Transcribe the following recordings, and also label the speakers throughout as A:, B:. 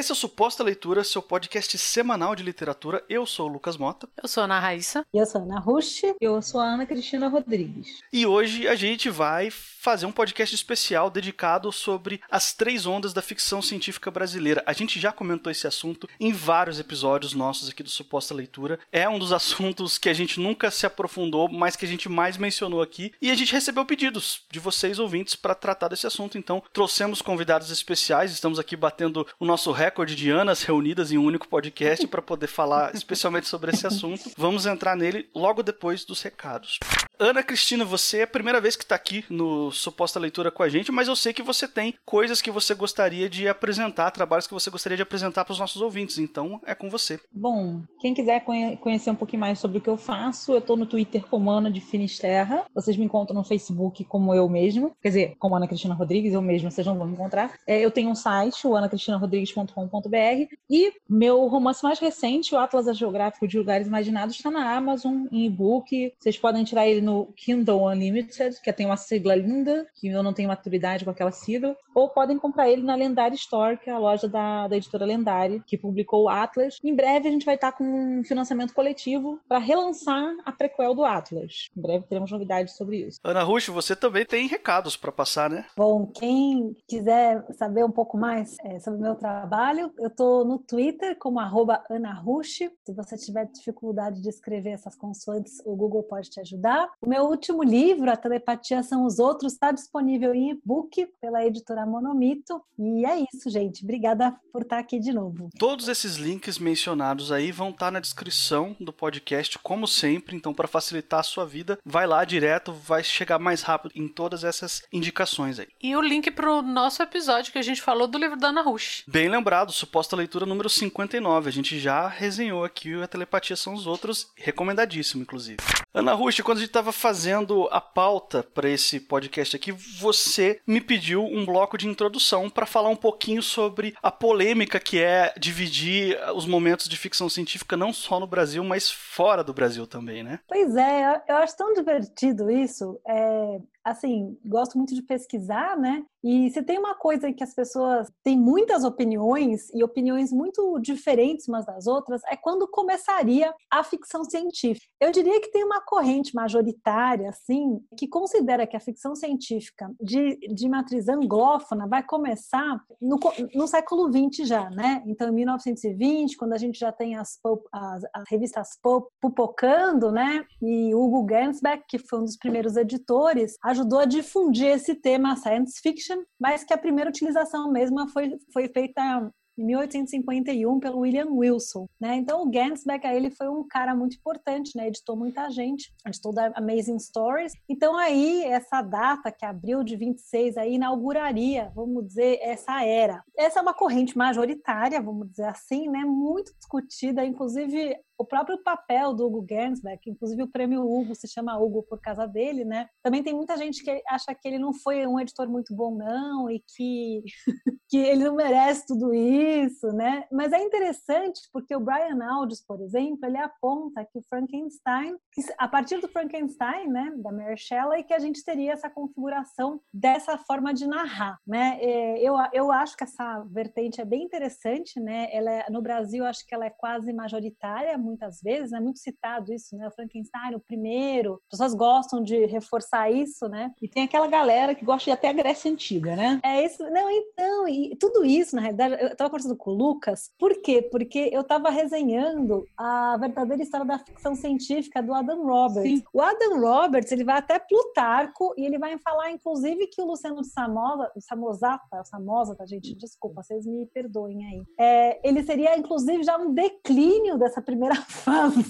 A: Esse é o Suposta Leitura, seu podcast semanal de literatura. Eu sou o Lucas Mota.
B: Eu sou a Ana Raíssa.
C: E eu sou a Ana Rush.
D: Eu sou a Ana Cristina Rodrigues.
A: E hoje a gente vai fazer um podcast especial dedicado sobre as três ondas da ficção científica brasileira. A gente já comentou esse assunto em vários episódios nossos aqui do Suposta Leitura. É um dos assuntos que a gente nunca se aprofundou, mas que a gente mais mencionou aqui. E a gente recebeu pedidos de vocês, ouvintes, para tratar desse assunto. Então, trouxemos convidados especiais. Estamos aqui batendo o nosso recorde de Anas reunidas em um único podcast para poder falar especialmente sobre esse assunto. Vamos entrar nele logo depois dos recados. Ana Cristina, você é a primeira vez que está aqui no Suposta Leitura com a gente, mas eu sei que você tem coisas que você gostaria de apresentar, trabalhos que você gostaria de apresentar para os nossos ouvintes, então é com você.
D: Bom, quem quiser conhecer um pouquinho mais sobre o que eu faço, eu estou no Twitter como Ana de Finisterra, vocês me encontram no Facebook como eu mesmo, quer dizer, como Ana Cristina Rodrigues, eu mesma, vocês não vão me encontrar. É, eu tenho um site, o anacristina.rodrigues.com.br, e meu romance mais recente, o Atlas Geográfico de Lugares Imaginados, está na Amazon, em e-book, vocês podem tirar ele no no Kindle Unlimited, que tem uma sigla linda, que eu não tenho maturidade com aquela sigla, ou podem comprar ele na Lendária Store, que é a loja da, da editora Lendária, que publicou o Atlas. Em breve a gente vai estar com um financiamento coletivo para relançar a prequel do Atlas. Em breve teremos novidades sobre isso.
A: Ana Rush, você também tem recados para passar, né?
C: Bom, quem quiser saber um pouco mais é, sobre o meu trabalho, eu estou no Twitter como arroba Ana Rush. Se você tiver dificuldade de escrever essas consoantes, o Google pode te ajudar. O meu último livro, A Telepatia São os Outros, está disponível em e-book pela editora Monomito. E é isso, gente. Obrigada por estar aqui de novo.
A: Todos esses links mencionados aí vão estar na descrição do podcast, como sempre. Então, para facilitar a sua vida, vai lá direto, vai chegar mais rápido em todas essas indicações aí.
B: E o link para o nosso episódio que a gente falou do livro da Ana Rush.
A: Bem lembrado, suposta leitura número 59. A gente já resenhou aqui A Telepatia São os Outros, recomendadíssimo, inclusive. Ana Rush, quando a gente estava fazendo a pauta para esse podcast aqui, você me pediu um bloco de introdução para falar um pouquinho sobre a polêmica que é dividir os momentos de ficção científica não só no Brasil, mas fora do Brasil também, né?
C: Pois é, eu acho tão divertido isso. É, assim, gosto muito de pesquisar, né? E se tem uma coisa que as pessoas têm muitas opiniões e opiniões muito diferentes umas das outras, é quando começaria a ficção científica. Eu diria que tem uma corrente majoritária, assim, que considera que a ficção científica de, de matriz anglófona vai começar no, no século XX já, né? Então, em 1920, quando a gente já tem as, as, as revistas pop pupocando, né? E Hugo Gernsback, que foi um dos primeiros editores, ajudou a difundir esse tema science fiction, mas que a primeira utilização mesma foi, foi feita em 1851 pelo William Wilson, né? Então o Gansback ele foi um cara muito importante, né? Editou muita gente, editou da Amazing Stories. Então aí essa data que abril de 26 aí inauguraria, vamos dizer, essa era. Essa é uma corrente majoritária, vamos dizer assim, né? Muito discutida, inclusive o próprio papel do Hugo Gernsback, inclusive o prêmio Hugo se chama Hugo por causa dele, né? Também tem muita gente que acha que ele não foi um editor muito bom, não, e que, que ele não merece tudo isso, né? Mas é interessante porque o Brian Aldiss, por exemplo, ele aponta que o Frankenstein, que a partir do Frankenstein, né, da Mary Shelley, que a gente teria essa configuração dessa forma de narrar, né? É, eu, eu acho que essa vertente é bem interessante, né? Ela é, no Brasil, acho que ela é quase majoritária, muitas vezes, é né? muito citado isso, né? O Frankenstein, o primeiro, as pessoas gostam de reforçar isso, né?
D: E tem aquela galera que gosta de até a Grécia Antiga, né?
C: É isso, não, então, e tudo isso, na realidade, eu estava conversando com o Lucas, por quê? Porque eu estava resenhando a verdadeira história da ficção científica do Adam Roberts. Sim. O Adam Roberts, ele vai até Plutarco e ele vai falar, inclusive, que o Luciano de Samosa, Samosata, Samosata, gente, desculpa, vocês me perdoem aí. É, ele seria, inclusive, já um declínio dessa primeira fase.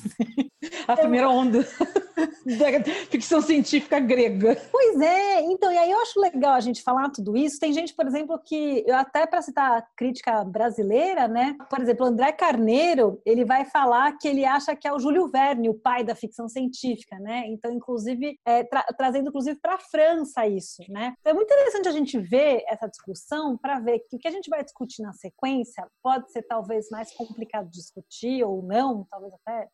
D: A primeira onda da ficção científica grega.
C: Pois é, então, e aí eu acho legal a gente falar tudo isso. Tem gente, por exemplo, que, até para citar a crítica brasileira, né? Por exemplo, André Carneiro, ele vai falar que ele acha que é o Júlio Verne, o pai da ficção científica, né? Então, inclusive, é, tra trazendo inclusive para a França isso, né? Então, é muito interessante a gente ver essa discussão para ver que o que a gente vai discutir na sequência pode ser talvez mais complicado de discutir ou não, talvez até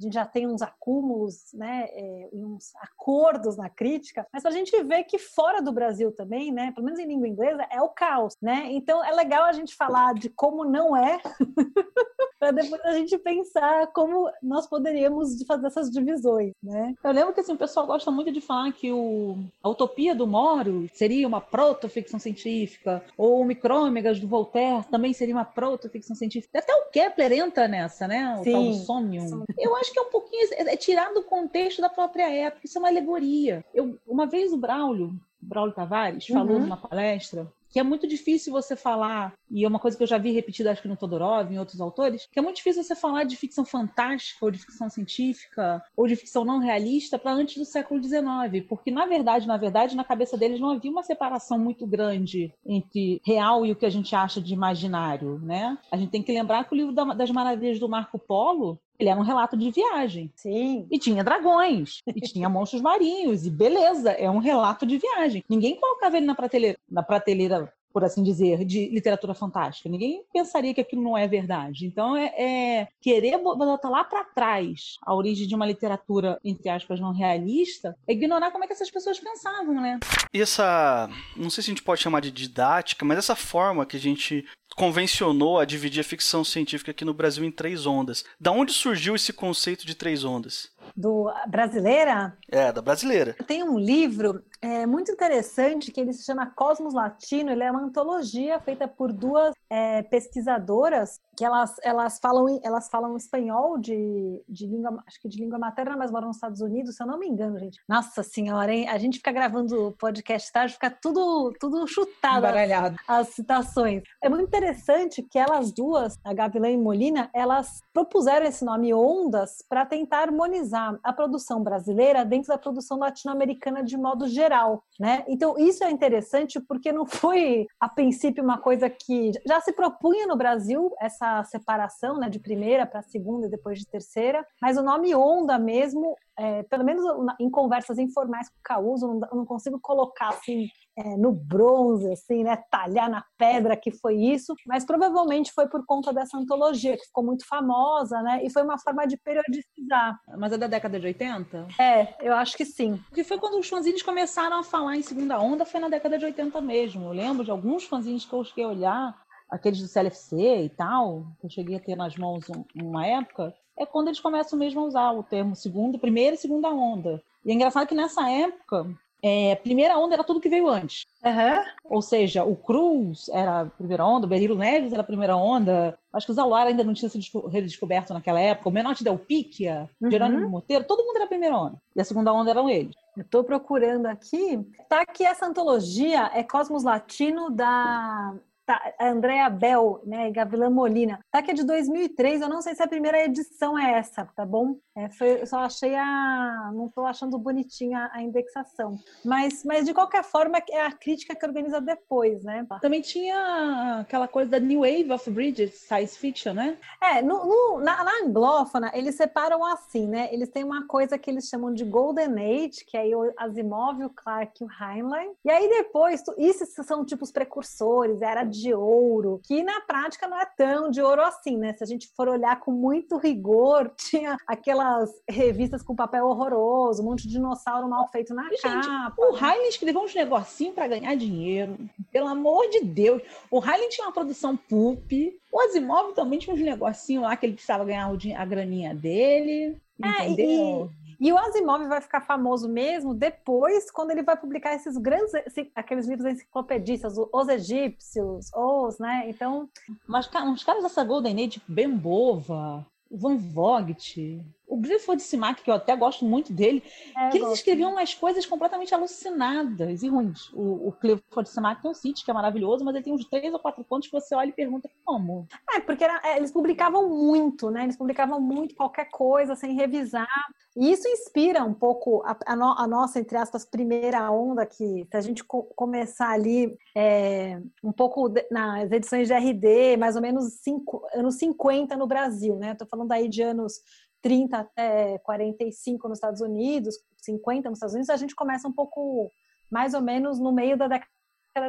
C: a gente já tem uns acúmulos, né, é, uns acordos na crítica, mas a gente ver que fora do Brasil também, né, pelo menos em língua inglesa, é o caos, né? Então é legal a gente falar de como não é, para depois a gente pensar como nós poderíamos fazer essas divisões, né?
D: Eu lembro que assim, o pessoal gosta muito de falar que o, a utopia do Moro seria uma proto-ficção científica, ou o Micrômegas do Voltaire também seria uma proto-ficção científica. Até o Kepler entra nessa, né? O Sim. Somnium. Eu acho que é um pouquinho é, é tirar do contexto da própria época. Isso é uma alegoria. Eu, uma vez o Braulio, Braulio Tavares, uhum. falou numa palestra que é muito difícil você falar, e é uma coisa que eu já vi repetida, acho que no Todorov, em outros autores, que é muito difícil você falar de ficção fantástica, ou de ficção científica, ou de ficção não realista para antes do século XIX, porque na verdade, na verdade, na cabeça deles não havia uma separação muito grande entre real e o que a gente acha de imaginário, né? A gente tem que lembrar que o livro das Maravilhas do Marco Polo ele era um relato de viagem.
C: Sim.
D: E tinha dragões, e tinha monstros marinhos, e beleza, é um relato de viagem. Ninguém colocava ele na prateleira, na prateleira por assim dizer, de literatura fantástica. Ninguém pensaria que aquilo não é verdade. Então, é, é querer botar lá para trás a origem de uma literatura, entre aspas, não realista, é ignorar como é que essas pessoas pensavam, né?
A: E essa, não sei se a gente pode chamar de didática, mas essa forma que a gente convencionou a dividir a ficção científica aqui no Brasil em três ondas. Da onde surgiu esse conceito de três ondas?
C: Do brasileira?
A: É, da brasileira.
C: Tem um livro é, muito interessante que ele se chama Cosmos Latino. Ele é uma antologia feita por duas é, pesquisadoras que elas, elas falam elas falam espanhol de, de língua acho que de língua materna, mas moram nos Estados Unidos, se eu não me engano, gente. Nossa senhora, hein? A gente fica gravando podcast tarde, fica tudo tudo chutado
D: as,
C: as citações. É muito interessante que elas duas, a Gavilã e Molina, elas propuseram esse nome Ondas para tentar harmonizar a produção brasileira dentro da produção latino-americana de modo geral, né? Então isso é interessante porque não foi a princípio uma coisa que já se propunha no Brasil essa separação, né, de primeira para segunda e depois de terceira, mas o nome Onda mesmo é, pelo menos em conversas informais com o Causo, não, não consigo colocar assim é, no bronze, assim, né, talhar na pedra que foi isso, mas provavelmente foi por conta dessa antologia que ficou muito famosa, né, e foi uma forma de periodizar.
D: Mas é da década de 80?
C: É, eu acho que sim.
D: Porque foi quando os fanzines começaram a falar em segunda onda, foi na década de 80 mesmo. Eu lembro de alguns fanzines que eu cheguei a olhar, aqueles do CLFC e tal, que eu cheguei a ter nas mãos um, uma época, é quando eles começam mesmo a usar o termo segunda, primeira e segunda onda. E é engraçado que nessa época, é, primeira onda era tudo que veio antes.
C: Uhum.
D: Ou seja, o Cruz era a primeira onda, o Berilo Neves era a primeira onda, acho que o Zaluar ainda não tinha sido redescoberto naquela época, o Menotti Del Picchia, uhum. Jerônimo Monteiro, todo mundo era a primeira onda. E a segunda onda eram eles.
C: Eu estou procurando aqui. Tá aqui essa antologia, é Cosmos Latino da Tá, Andréa Bell, né, e Gavilã Molina. Tá que é de 2003, eu não sei se a primeira edição é essa, tá bom? É, foi, eu só achei a. Não estou achando bonitinha a indexação. Mas, mas, de qualquer forma, é a crítica que organiza depois, né?
D: Também tinha aquela coisa da New Wave of Bridges, science fiction, né?
C: É, no, no, na, na anglófona, eles separam assim, né? Eles têm uma coisa que eles chamam de Golden Age, que é o Asimov, o Clarke e o Heinlein. E aí depois, isso são tipo os precursores, era de ouro, que na prática não é tão de ouro assim, né? Se a gente for olhar com muito rigor, tinha aquela aquelas revistas com papel horroroso, um monte de dinossauro mal feito na e, capa. Gente,
D: o Riley escreveu uns negocinhos para ganhar dinheiro. Pelo amor de Deus. O Riley tinha uma produção pulp. O Asimov também tinha uns negocinhos lá que ele precisava ganhar a graninha dele. É, entendeu?
C: E... E o Asimov vai ficar famoso mesmo depois, quando ele vai publicar esses grandes, aqueles livros enciclopedistas, os egípcios, os, né? Então.
D: Mas uns caras dessa Golden Age, tipo Ben Bova, Van Vogt, Clifford Simac, que eu até gosto muito dele, é, que eles escreviam umas coisas completamente alucinadas e ruins. O, o Clifford Simac tem um sítio que é maravilhoso, mas ele tem uns três ou quatro pontos que você olha e pergunta como.
C: É, porque era, é, eles publicavam muito, né? Eles publicavam muito qualquer coisa, sem revisar. E isso inspira um pouco a, a, no, a nossa, entre aspas, primeira onda, que se a gente co começar ali é, um pouco de, nas edições de RD, mais ou menos cinco, anos 50 no Brasil, né? Estou falando aí de anos 30 até 45 nos Estados Unidos, 50 nos Estados Unidos, a gente começa um pouco mais ou menos no meio da década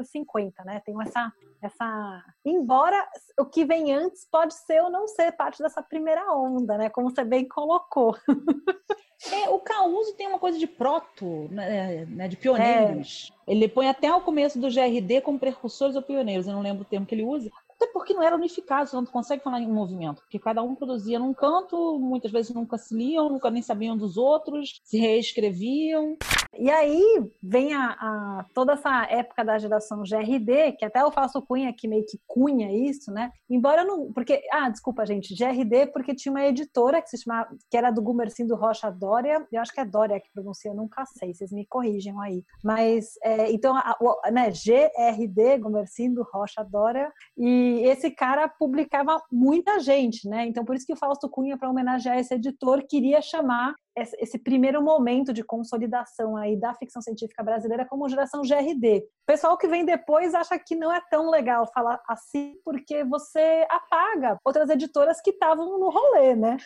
C: de 50, né? Tem essa, essa. Embora o que vem antes pode ser ou não ser parte dessa primeira onda, né? Como você bem colocou.
D: É, o Causo tem uma coisa de proto, né, né de pioneiros. É. Ele põe até o começo do GRD como precursores ou pioneiros, eu não lembro o termo que ele usa. Até porque não era unificado, você não consegue falar em movimento, porque cada um produzia num canto, muitas vezes nunca se liam, nunca nem sabiam dos outros, se reescreviam.
C: E aí vem a, a, toda essa época da geração GRD, que até o Falso Cunha que meio que cunha isso, né? Embora não. Porque, ah, desculpa, gente, GRD, porque tinha uma editora que se chamava, que era do Gumercindo Rocha Dória, eu acho que é Dória que pronuncia, nunca sei, vocês me corrigem aí. Mas, é, então, a, né, GRD, Gumercindo Rocha Dória, e esse cara publicava muita gente, né? Então, por isso que o Fausto Cunha, para homenagear esse editor, queria chamar esse primeiro momento de consolidação aí da ficção científica brasileira como geração GRD. O pessoal que vem depois acha que não é tão legal falar assim porque você apaga outras editoras que estavam no rolê, né?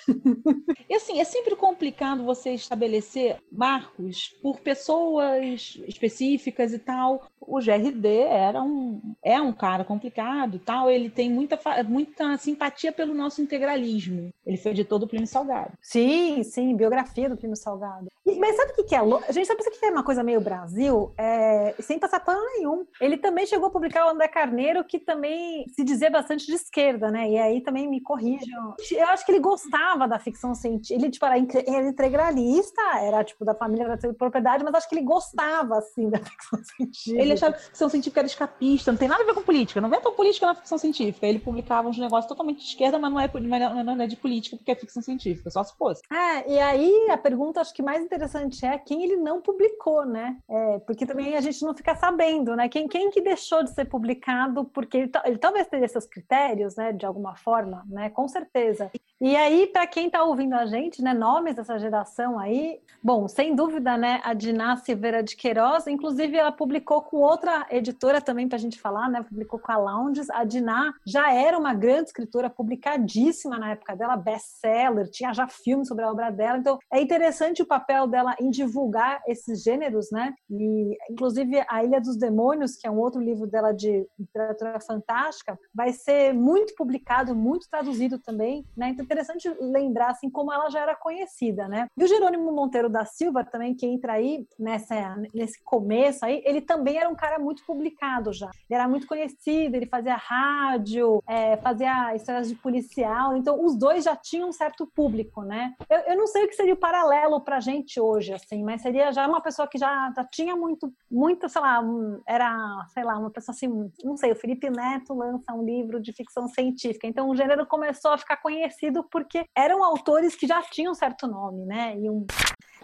D: e assim, é sempre complicado você estabelecer marcos por pessoas específicas e tal. O GRD era um é um cara complicado, tal, ele tem muita muita simpatia pelo nosso integralismo. Ele foi editor do Plínio Salgado.
C: Sim, sim, biografia do Primo Salgado. Mas sabe o que, que é? A gente sabe que é uma coisa meio Brasil, é, sem passar pano nenhum. Ele também chegou a publicar o André Carneiro, que também se dizia bastante de esquerda, né? E aí também me corrijam. Eu acho que ele gostava da ficção científica. Ele, tipo, era, integralista, era, tipo, da família da propriedade, mas acho que ele gostava, assim, da ficção científica.
D: Ele achava que a ficção científica era escapista, não tem nada a ver com política. Não vem tão política na ficção científica. Ele publicava uns negócios totalmente de esquerda, mas não é, não é de política, porque é ficção científica, só se fosse.
C: É, e aí a pergunta acho que mais interessante é quem ele não publicou, né? É, porque também a gente não fica sabendo, né? Quem, quem que deixou de ser publicado, porque ele, ele talvez teria seus critérios, né? De alguma forma, né? Com certeza. E aí, para quem está ouvindo a gente, né? Nomes dessa geração aí, bom, sem dúvida, né? A Diná Silveira de Queiroz, inclusive ela publicou com outra editora também para a gente falar, né? Publicou com a Lounges. A Diná já era uma grande escritora, publicadíssima na época dela, best-seller, tinha já filmes sobre a obra dela. Então, é interessante interessante o papel dela em divulgar esses gêneros, né? E, inclusive, A Ilha dos Demônios, que é um outro livro dela de literatura fantástica, vai ser muito publicado, muito traduzido também, né? Então, interessante lembrar, assim, como ela já era conhecida, né? E o Jerônimo Monteiro da Silva também, que entra aí nessa, nesse começo aí, ele também era um cara muito publicado já. Ele era muito conhecido, ele fazia rádio, é, fazia histórias de policial, então os dois já tinham um certo público, né? Eu, eu não sei o que seria o paralelo para a gente hoje, assim, mas seria já uma pessoa que já, já tinha muito, muito, sei lá, era, sei lá, uma pessoa assim, não sei, o Felipe Neto lança um livro de ficção científica, então o gênero começou a ficar conhecido porque eram autores que já tinham certo nome, né, e um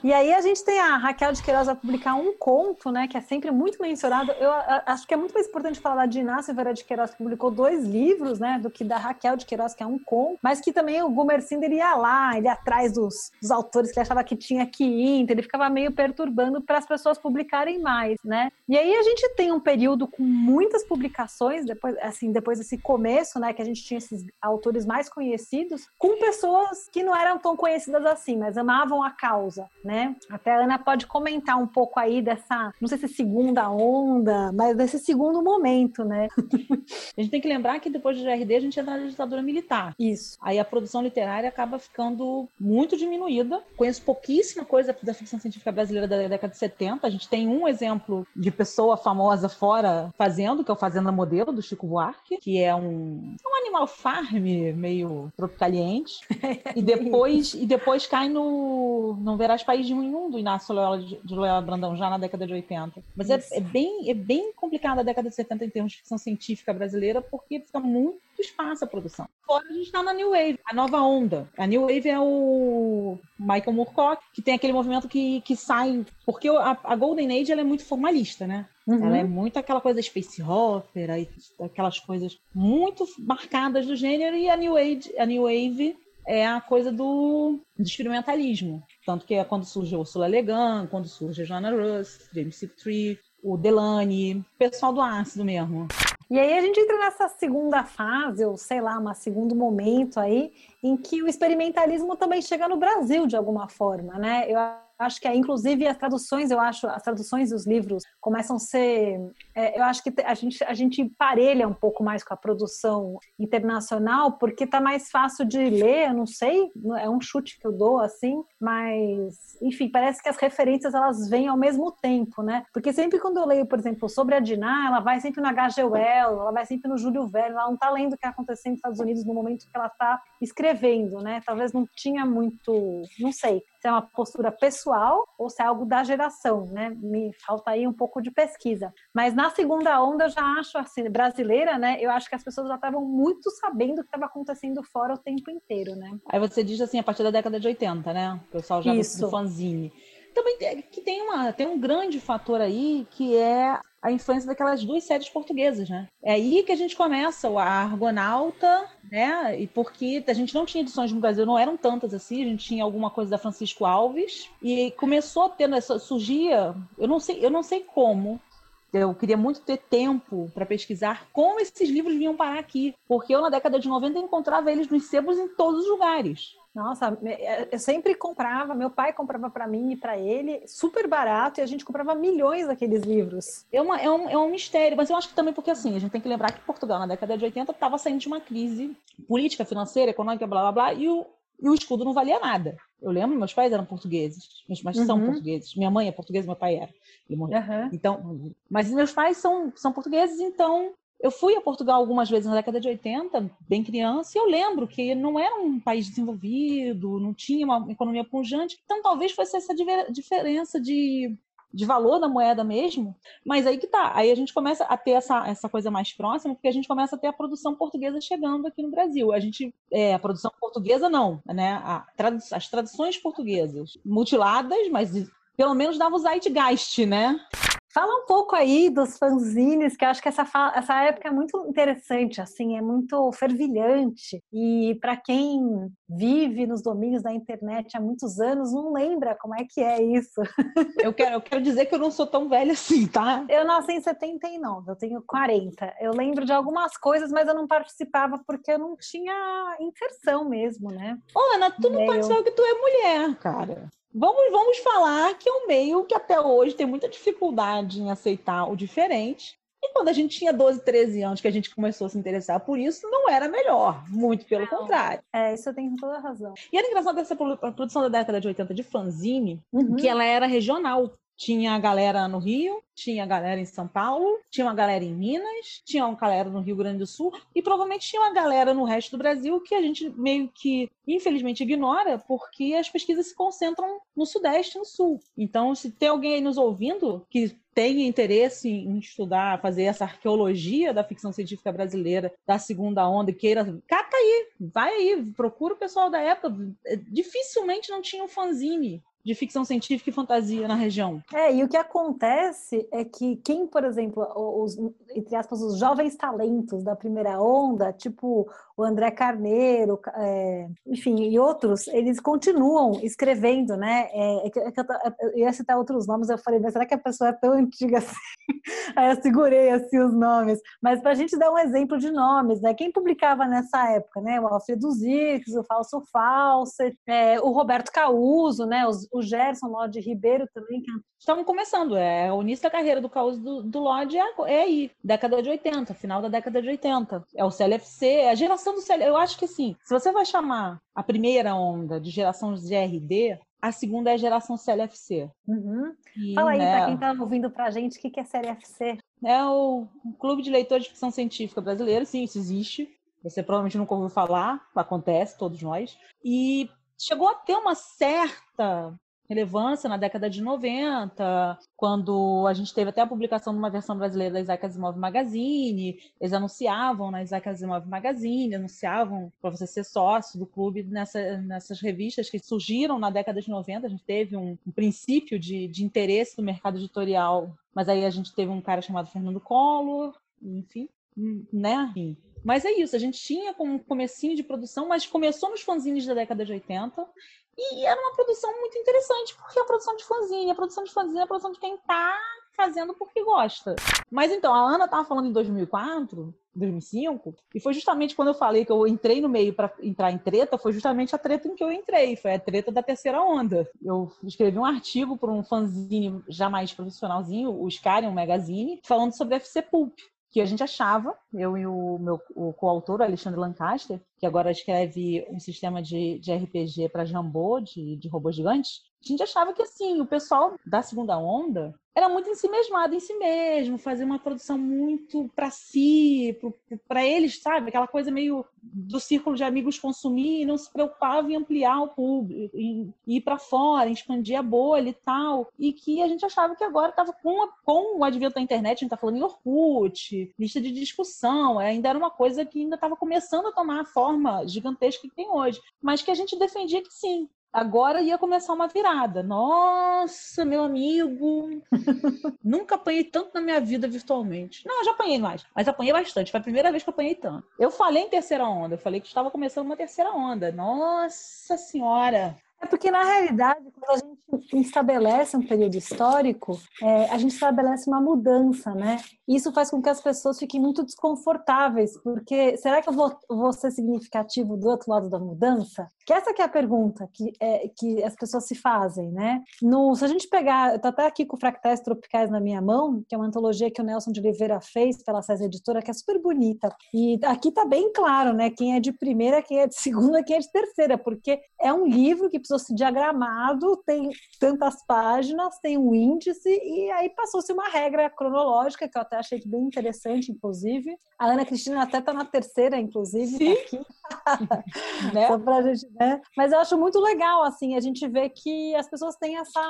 C: e aí a gente tem a Raquel de Queiroz a publicar um conto, né, que é sempre muito mencionado. Eu acho que é muito mais importante falar da Dinácia Vera de Queiroz, que publicou dois livros, né, do que da Raquel de Queiroz, que é um conto, mas que também o Gumer Cinder ia lá, ele ia atrás dos, dos autores que ele achava que tinha que ir, então ele ficava meio perturbando para as pessoas publicarem mais, né? E aí a gente tem um período com muitas publicações, depois, assim, depois desse começo, né, que a gente tinha esses autores mais conhecidos, com pessoas que não eram tão conhecidas assim, mas amavam a causa, né? Até a Ana pode comentar um pouco aí dessa, não sei se segunda onda, mas desse segundo momento, né?
D: a gente tem que lembrar que depois do GRD a gente entra na ditadura militar.
C: Isso.
D: Aí a produção literária acaba ficando muito diminuída. Conheço pouquíssima coisa da ficção científica brasileira da década de 70. A gente tem um exemplo de pessoa famosa fora fazendo, que é o Fazenda Modelo, do Chico Buarque, que é um, um animal farm meio tropicaliente. e depois, e depois cai no Não Verás País de um do Inácio Loyola de, Loyola Brandão, já na década de 80. Mas é, é, bem, é bem complicada a década de 70 em termos de ficção científica brasileira, porque fica muito espaço a produção. Fora a gente está na New Wave, a nova onda. A New Wave é o Michael Moorcock, que tem aquele movimento que, que sai. Porque a, a Golden Age ela é muito formalista, né? Uhum. Ela é muito aquela coisa space opera e aquelas coisas muito marcadas do gênero, e a New Age, a New Wave é a coisa do, do experimentalismo. Tanto que é quando surge Ursula Le Guin, quando surge a Joanna Russ, James Tree, o Delany, o pessoal do ácido mesmo.
C: E aí a gente entra nessa segunda fase, ou sei lá, um segundo momento aí, em que o experimentalismo também chega no Brasil de alguma forma, né? Eu Acho que é, inclusive as traduções, eu acho, as traduções dos livros começam a ser. É, eu acho que a gente, a gente parelha um pouco mais com a produção internacional, porque tá mais fácil de ler, eu não sei, é um chute que eu dou assim, mas enfim, parece que as referências elas vêm ao mesmo tempo, né? Porque sempre quando eu leio, por exemplo, sobre a Dinah, ela vai sempre no H.G. Wells, ela vai sempre no Júlio Verne, ela não tá lendo o que está acontecendo nos Estados Unidos no momento que ela está escrevendo, né? Talvez não tinha muito, não sei, se é uma postura pessoal ou se é algo da geração, né? Me falta aí um pouco de pesquisa. Mas na segunda onda eu já acho assim, brasileira, né? Eu acho que as pessoas já estavam muito sabendo o que estava acontecendo fora o tempo inteiro, né?
D: Aí você diz assim, a partir da década de 80, né? O pessoal já Isso. do fanzine também tem, que tem, uma, tem um grande fator aí que é a influência daquelas duas séries portuguesas, né? É aí que a gente começa o Argonauta, né? E porque a gente não tinha edições no Brasil, não eram tantas assim, a gente tinha alguma coisa da Francisco Alves e começou a ter essa surgia, eu não sei, eu não sei como, eu queria muito ter tempo para pesquisar como esses livros vinham parar aqui, porque eu na década de 90 encontrava eles nos sebos em todos os lugares.
C: Nossa, é, eu sempre comprava, meu pai comprava para mim e para ele, super barato, e a gente comprava milhões daqueles livros.
D: É, uma, é, um, é um mistério, mas eu acho que também porque assim, a gente tem que lembrar que Portugal, na década de 80, estava saindo de uma crise política, financeira, econômica, blá blá blá, e o, e o escudo não valia nada. Eu lembro, meus pais eram portugueses, meus pais uhum. são portugueses. Minha mãe é portuguesa, meu pai era. Ele morreu. Uhum. Então, mas meus pais são, são portugueses, então eu fui a Portugal algumas vezes na década de 80, bem criança, e eu lembro que não era um país desenvolvido, não tinha uma economia pujante, então talvez fosse essa diferença de, de valor da moeda mesmo, mas aí que tá, aí a gente começa a ter essa, essa coisa mais próxima, porque a gente começa a ter a produção portuguesa chegando aqui no Brasil. A gente, é, a produção portuguesa não, né, a, as tradições portuguesas mutiladas, mas pelo menos dava o zeitgeist, né?
C: Fala um pouco aí dos fanzines, que eu acho que essa, essa época é muito interessante, assim, é muito fervilhante. E para quem vive nos domínios da internet há muitos anos, não lembra como é que é isso.
D: Eu quero, eu quero dizer que eu não sou tão velha assim, tá?
C: Eu nasci em 79, eu tenho 40. Eu lembro de algumas coisas, mas eu não participava porque eu não tinha inserção mesmo, né?
D: Ô, Ana, tu não participou porque tu é mulher, cara. Vamos, vamos falar que é um meio que até hoje tem muita dificuldade em aceitar o diferente. E quando a gente tinha 12, 13 anos que a gente começou a se interessar por isso, não era melhor, muito pelo não. contrário.
C: É, isso eu tenho toda a razão.
D: E era engraçado essa produção da década de 80 de fanzine, uhum. que ela era regional. Tinha a galera no Rio, tinha a galera em São Paulo, tinha uma galera em Minas, tinha uma galera no Rio Grande do Sul e provavelmente tinha uma galera no resto do Brasil que a gente meio que, infelizmente, ignora porque as pesquisas se concentram no Sudeste e no Sul. Então, se tem alguém aí nos ouvindo que tem interesse em estudar, fazer essa arqueologia da ficção científica brasileira da segunda onda e queira, cata aí, vai aí, procura o pessoal da época. Dificilmente não tinha um fanzine de ficção científica e fantasia na região.
C: É, e o que acontece é que quem, por exemplo, os, entre aspas, os jovens talentos da primeira onda, tipo o André Carneiro, é, enfim, e outros, eles continuam escrevendo, né? É, é é eu, eu, ia citar outros nomes, eu falei, mas será que a pessoa é tão antiga assim? Aí eu segurei assim os nomes. Mas para a gente dar um exemplo de nomes, né? Quem publicava nessa época, né? O Alfredo Zix, o Falso Fawcett, é, o Roberto Causo, né? Os, o Gerson Lodge Ribeiro também, que
D: estavam começando. É, o início da carreira do Causo do, do é, é, aí, década de 80, final da década de 80. É o CLFC, é a geração do CLFC. Eu acho que assim, se você vai chamar a primeira onda de geração de GRD, a segunda é a geração CLFC.
C: Uhum. E, Fala aí, né, para quem está ouvindo para a gente, o que, que é CLFC?
D: É o Clube de Leitores de Ficção Científica Brasileiro, sim, isso existe. Você provavelmente nunca ouviu falar, acontece, todos nós. E chegou a ter uma certa relevância na década de 90, quando a gente teve até a publicação de uma versão brasileira da Isaac Asimov Magazine, eles anunciavam na Isaac Asimov Magazine, anunciavam para você ser sócio do clube nessa, nessas revistas que surgiram na década de 90, a gente teve um, um princípio de, de interesse do mercado editorial, mas aí a gente teve um cara chamado Fernando Collor, enfim, né? Mas é isso, a gente tinha como comecinho de produção, mas começou nos fanzines da década de 80 e era uma produção muito interessante, porque a produção de fanzine, a produção de fanzine é a produção de quem tá fazendo porque gosta. Mas então, a Ana tava falando em 2004, 2005, e foi justamente quando eu falei que eu entrei no meio para entrar em treta, foi justamente a treta em que eu entrei, foi a treta da terceira onda. Eu escrevi um artigo para um fanzine já mais profissionalzinho, o Scarion Magazine, falando sobre FC Pulp que a gente achava, eu e o meu o coautor, Alexandre Lancaster, que agora escreve um sistema de, de RPG para Jambô, de, de robôs gigantes, a gente achava que assim, o pessoal da segunda onda era muito em si mesmado em si mesmo, fazer uma produção muito para si, para eles, sabe? Aquela coisa meio do círculo de amigos consumir e não se preocupava em ampliar o público, em ir para fora, em expandir a bolha e tal. E que a gente achava que agora estava com, com o advento da internet, a gente está falando em Orkut, lista de discussão, é, ainda era uma coisa que ainda estava começando a tomar a forma gigantesca que tem hoje, mas que a gente defendia que sim, Agora ia começar uma virada. Nossa, meu amigo! Nunca apanhei tanto na minha vida virtualmente. Não, já apanhei mais, mas apanhei bastante. Foi a primeira vez que eu apanhei tanto. Eu falei em terceira onda, eu falei que estava começando uma terceira onda. Nossa Senhora!
C: É porque, na realidade, quando a gente estabelece um período histórico, é, a gente estabelece uma mudança, né? Isso faz com que as pessoas fiquem muito desconfortáveis, porque será que eu vou, vou ser significativo do outro lado da mudança? Que essa que é a pergunta que, é, que as pessoas se fazem, né? No, se a gente pegar, eu tô até aqui com Fractais Tropicais na minha mão, que é uma antologia que o Nelson de Oliveira fez pela César Editora, que é super bonita. E aqui tá bem claro, né? Quem é de primeira, quem é de segunda, quem é de terceira, porque é um livro que precisa passou-se diagramado, tem tantas páginas, tem um índice, e aí passou-se uma regra cronológica, que eu até achei bem interessante, inclusive. A Ana Cristina até está na terceira, inclusive, tá aqui. né? Só pra gente, né? Mas eu acho muito legal, assim, a gente vê que as pessoas têm essa.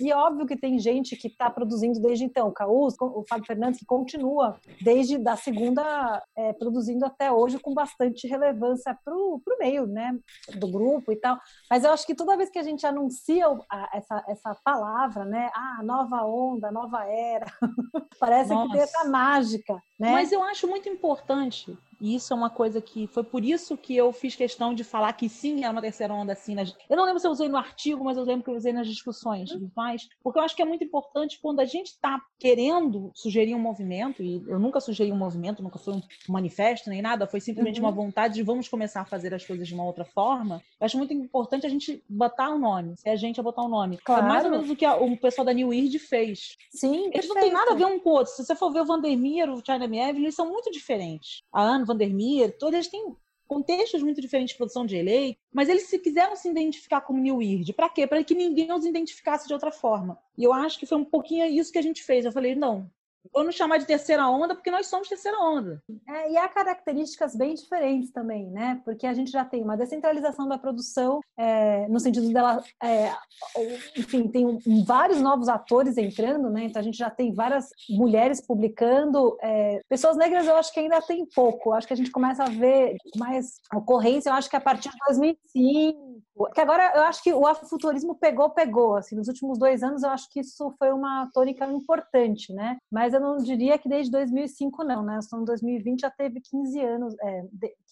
C: E óbvio que tem gente que está produzindo desde então, o Caus, o Fábio Fernandes, que continua desde da segunda, é, produzindo até hoje com bastante relevância para o meio, né? Do grupo e tal. Mas eu acho que toda vez que a gente anuncia essa, essa palavra, né? Ah, nova onda, nova era, parece Nossa. que tem essa mágica, né?
D: Mas eu acho muito importante e isso é uma coisa que foi por isso que eu fiz questão de falar que sim, é uma terceira onda assim. Nas... Eu não lembro se eu usei no artigo, mas eu lembro que eu usei nas discussões mais, porque eu acho que é muito importante quando a gente está querendo sugerir um movimento, e eu nunca sugeri um movimento, nunca foi um manifesto nem nada, foi simplesmente uhum. uma vontade de vamos começar a fazer as coisas de uma outra forma. Eu acho muito importante a gente botar o um nome, se a gente a botar o um nome. Claro. É mais ou menos o que a, o pessoal da New Weird fez.
C: Sim,
D: Eles não têm nada a ver um com o outro. Se você for ver o Vandermeer, o China Evelyn, eles são muito diferentes. A Anne Vandermeer, todos eles têm contextos muito diferentes de produção de lei, mas eles se quiseram se identificar como New Weird. Para quê? Para que ninguém os identificasse de outra forma. E eu acho que foi um pouquinho isso que a gente fez. Eu falei, não, nos chamar de terceira onda, porque nós somos terceira onda.
C: É, e há características bem diferentes também, né? Porque a gente já tem uma descentralização da produção, é, no sentido dela, é, enfim, tem vários novos atores entrando, né? Então a gente já tem várias mulheres publicando. É, pessoas negras eu acho que ainda tem pouco. Eu acho que a gente começa a ver mais ocorrência, eu acho que a partir de 2005, que agora eu acho que o afrofuturismo pegou, pegou. Assim, nos últimos dois anos eu acho que isso foi uma tônica importante, né? Mas eu não diria que desde 2005 não, né? Então 2020 já teve 15 anos, é,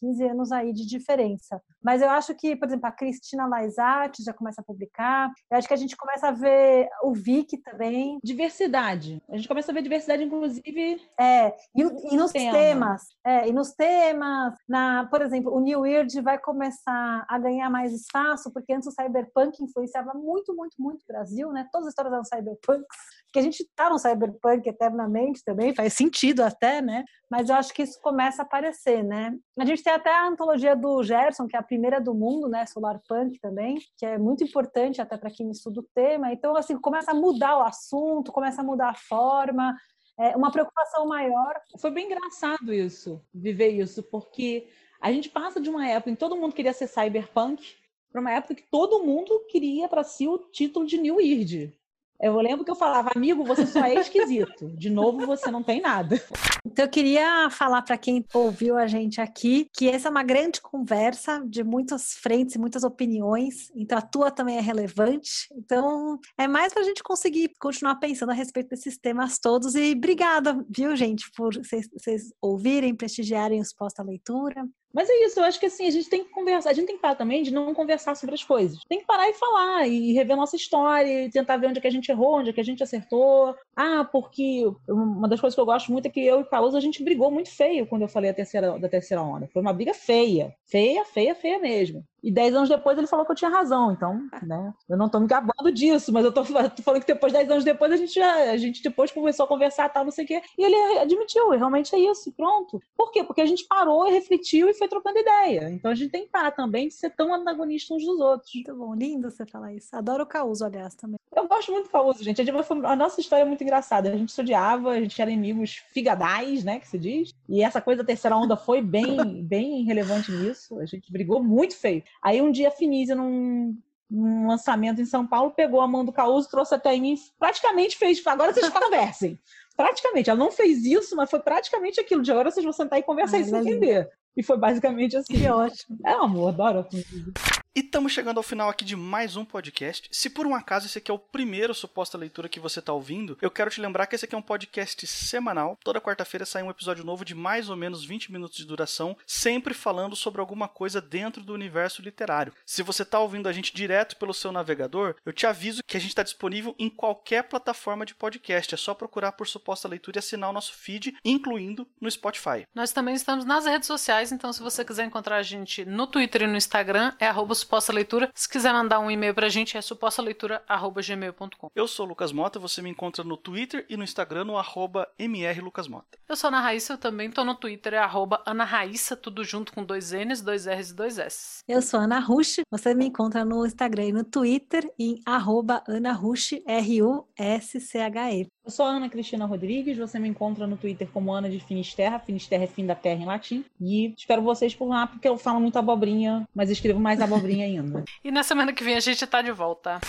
C: 15 anos aí de diferença. Mas eu acho que, por exemplo, a Cristina Laisati já começa a publicar. Eu acho que a gente começa a ver o Vic também.
D: Diversidade. A gente começa a ver diversidade, inclusive.
C: É, e, e nos tema. temas. É, e nos temas, na, por exemplo, o New Weird vai começar a ganhar mais espaço, porque antes o cyberpunk influenciava muito, muito, muito o Brasil, né? Todas as histórias eram cyberpunks que a gente está no cyberpunk eternamente também, faz sentido até, né? Mas eu acho que isso começa a aparecer, né? A gente tem até a antologia do Gerson, que é a primeira do mundo, né? Solar Punk também, que é muito importante até para quem estuda o tema. Então, assim, começa a mudar o assunto, começa a mudar a forma, é uma preocupação maior.
D: Foi bem engraçado isso, viver isso, porque a gente passa de uma época em que todo mundo queria ser cyberpunk para uma época que todo mundo queria para si o título de New Weird. Eu lembro que eu falava, amigo, você só é esquisito. De novo, você não tem nada.
C: Então, eu queria falar para quem ouviu a gente aqui que essa é uma grande conversa de muitas frentes e muitas opiniões. Então, a tua também é relevante. Então, é mais para a gente conseguir continuar pensando a respeito desses temas todos. E obrigada, viu, gente, por vocês ouvirem, prestigiarem os posta-leitura.
D: Mas é isso, eu acho que assim, a gente tem que conversar, a gente tem que parar também de não conversar sobre as coisas. Tem que parar e falar, e rever nossa história, e tentar ver onde é que a gente errou, onde é que a gente acertou. Ah, porque uma das coisas que eu gosto muito é que eu e o Caluso, a gente brigou muito feio quando eu falei a terceira, da terceira onda. Foi uma briga feia. Feia, feia, feia mesmo. E dez anos depois ele falou que eu tinha razão. Então, né? Eu não tô me gabando disso, mas eu tô, tô falando que depois, dez anos depois, a gente já, a gente depois começou a conversar, tal, não sei o quê. E ele admitiu, e realmente é isso, pronto. Por quê? Porque a gente parou e refletiu e foi trocando ideia. Então a gente tem que parar também de ser tão antagonista uns dos outros.
C: Muito bom, lindo você falar isso. Adoro o Causo, aliás, também.
D: Eu gosto muito do Causo, gente. A nossa história é muito engraçada. A gente se odiava, a gente era inimigos figadais, né, que se diz. E essa coisa da terceira onda foi bem, bem relevante nisso. A gente brigou muito feio. Aí um dia a Finísia, num, num lançamento em São Paulo, pegou a mão do Causo, trouxe até mim, praticamente fez, agora vocês conversem. praticamente, ela não fez isso, mas foi praticamente aquilo, de agora vocês vão sentar e conversar e se entender. E foi basicamente assim.
C: Que ótimo.
D: É, amor, adoro.
A: E estamos chegando ao final aqui de mais um podcast. Se por um acaso esse aqui é o primeiro suposta leitura que você está ouvindo, eu quero te lembrar que esse aqui é um podcast semanal. Toda quarta-feira sai um episódio novo de mais ou menos 20 minutos de duração, sempre falando sobre alguma coisa dentro do universo literário. Se você está ouvindo a gente direto pelo seu navegador, eu te aviso que a gente está disponível em qualquer plataforma de podcast. É só procurar por suposta leitura e assinar o nosso feed, incluindo no Spotify.
B: Nós também estamos nas redes sociais, então se você quiser encontrar a gente no Twitter e no Instagram, é arroba Suposta Leitura. Se quiser mandar um e-mail pra gente, é supostaleitura.gmail.com.
A: Eu sou o Lucas Mota, você me encontra no Twitter e no Instagram no arroba mrlucasmota.
B: Eu sou Ana Raíssa, eu também tô no Twitter, é arroba Ana Raíssa, tudo junto com dois N's, dois R's e dois S.
C: Eu sou Ana Rush, você me encontra no Instagram e no Twitter em arroba Ana Rush, R-U-S-C-H-E.
D: Eu sou a Ana Cristina Rodrigues, você me encontra no Twitter como Ana de Finisterra, Finisterra é fim da terra em latim, e espero vocês por lá, porque eu falo muito abobrinha, mas escrevo mais abobrinha ainda.
B: E na semana que vem a gente tá de volta.